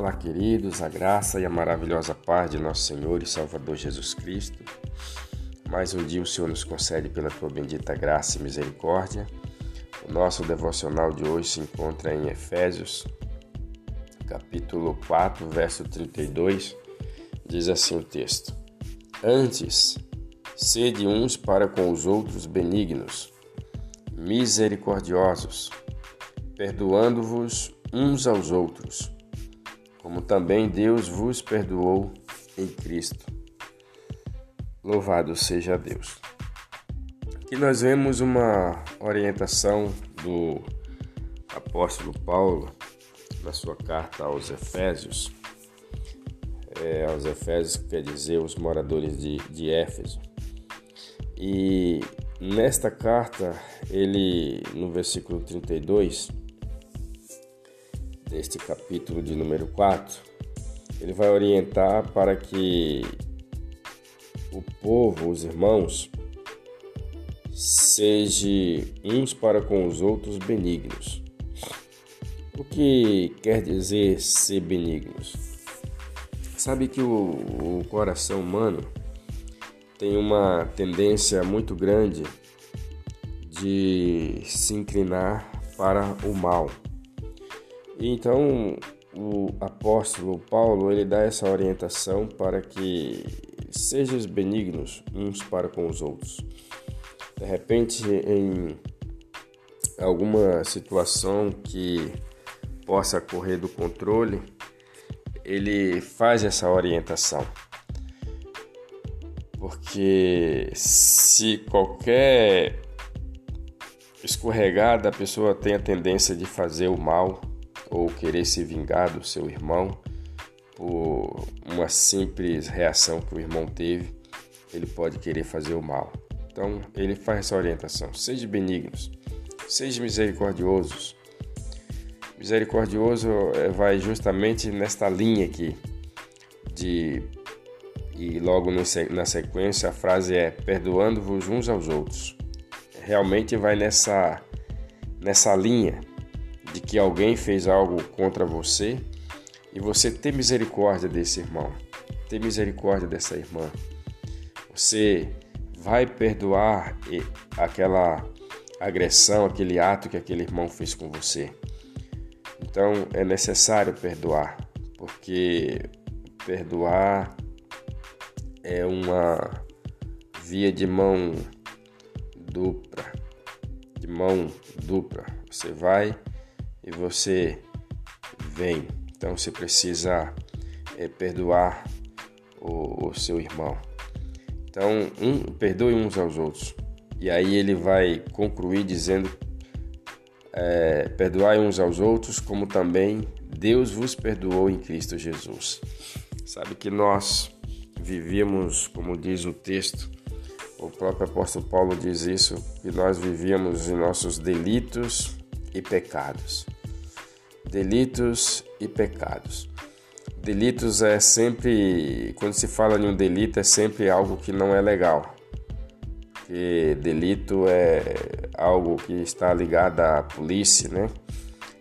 Olá, queridos, a graça e a maravilhosa paz de nosso Senhor e Salvador Jesus Cristo. Mais um dia o Senhor nos concede pela tua bendita graça e misericórdia. O nosso devocional de hoje se encontra em Efésios, capítulo 4, verso 32. Diz assim o texto: Antes, sede uns para com os outros benignos, misericordiosos, perdoando-vos uns aos outros como também Deus vos perdoou em Cristo. Louvado seja Deus. Aqui nós vemos uma orientação do apóstolo Paulo na sua carta aos Efésios. É, aos Efésios quer dizer os moradores de, de Éfeso. E nesta carta, ele, no versículo 32, neste capítulo de número 4, ele vai orientar para que o povo, os irmãos, seja uns para com os outros benignos. O que quer dizer ser benignos? Sabe que o, o coração humano tem uma tendência muito grande de se inclinar para o mal. Então, o apóstolo Paulo ele dá essa orientação para que sejam benignos uns para com os outros. De repente, em alguma situação que possa correr do controle, ele faz essa orientação. Porque se qualquer escorregada a pessoa tem a tendência de fazer o mal, ou querer se vingar do seu irmão por uma simples reação que o irmão teve, ele pode querer fazer o mal. Então, ele faz essa orientação: sejam benignos, sejam misericordiosos. Misericordioso eh, vai justamente nesta linha aqui de e logo na sequência a frase é perdoando-vos uns aos outros. Realmente vai nessa nessa linha que alguém fez algo contra você e você ter misericórdia desse irmão, ter misericórdia dessa irmã. Você vai perdoar aquela agressão, aquele ato que aquele irmão fez com você. Então é necessário perdoar, porque perdoar é uma via de mão dupla, de mão dupla. Você vai e você vem. Então você precisa é, perdoar o, o, seu irmão. Então, um, perdoe uns aos outros. E aí ele vai concluir dizendo: é, perdoai uns aos outros, como também Deus vos perdoou em Cristo Jesus. Sabe que nós vivíamos, como diz o texto, o próprio apóstolo Paulo diz isso, que nós vivíamos em nossos delitos e pecados. Delitos e pecados. Delitos é sempre, quando se fala em um delito, é sempre algo que não é legal. Que delito é algo que está ligado à polícia, né?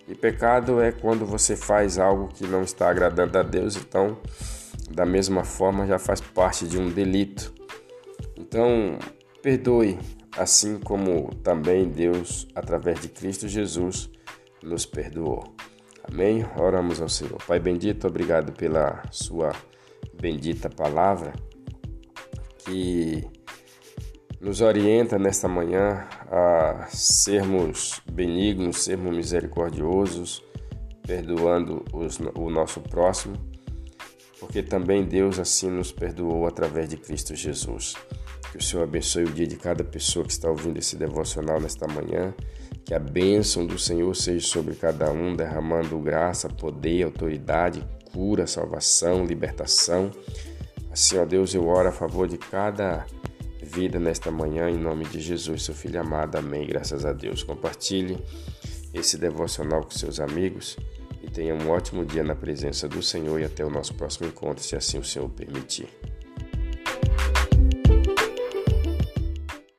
E pecado é quando você faz algo que não está agradando a Deus, então, da mesma forma, já faz parte de um delito. Então, perdoe assim como também Deus, através de Cristo Jesus, nos perdoou. Amém? Oramos ao Senhor. Pai bendito, obrigado pela Sua bendita palavra que nos orienta nesta manhã a sermos benignos, sermos misericordiosos, perdoando os, o nosso próximo, porque também Deus assim nos perdoou através de Cristo Jesus. Que o Senhor abençoe o dia de cada pessoa que está ouvindo esse devocional nesta manhã. Que a bênção do Senhor seja sobre cada um, derramando graça, poder, autoridade, cura, salvação, libertação. Assim, ó Deus, eu oro a favor de cada vida nesta manhã, em nome de Jesus, seu Filho amado. Amém. Graças a Deus. Compartilhe esse devocional com seus amigos e tenha um ótimo dia na presença do Senhor e até o nosso próximo encontro, se assim o Senhor permitir.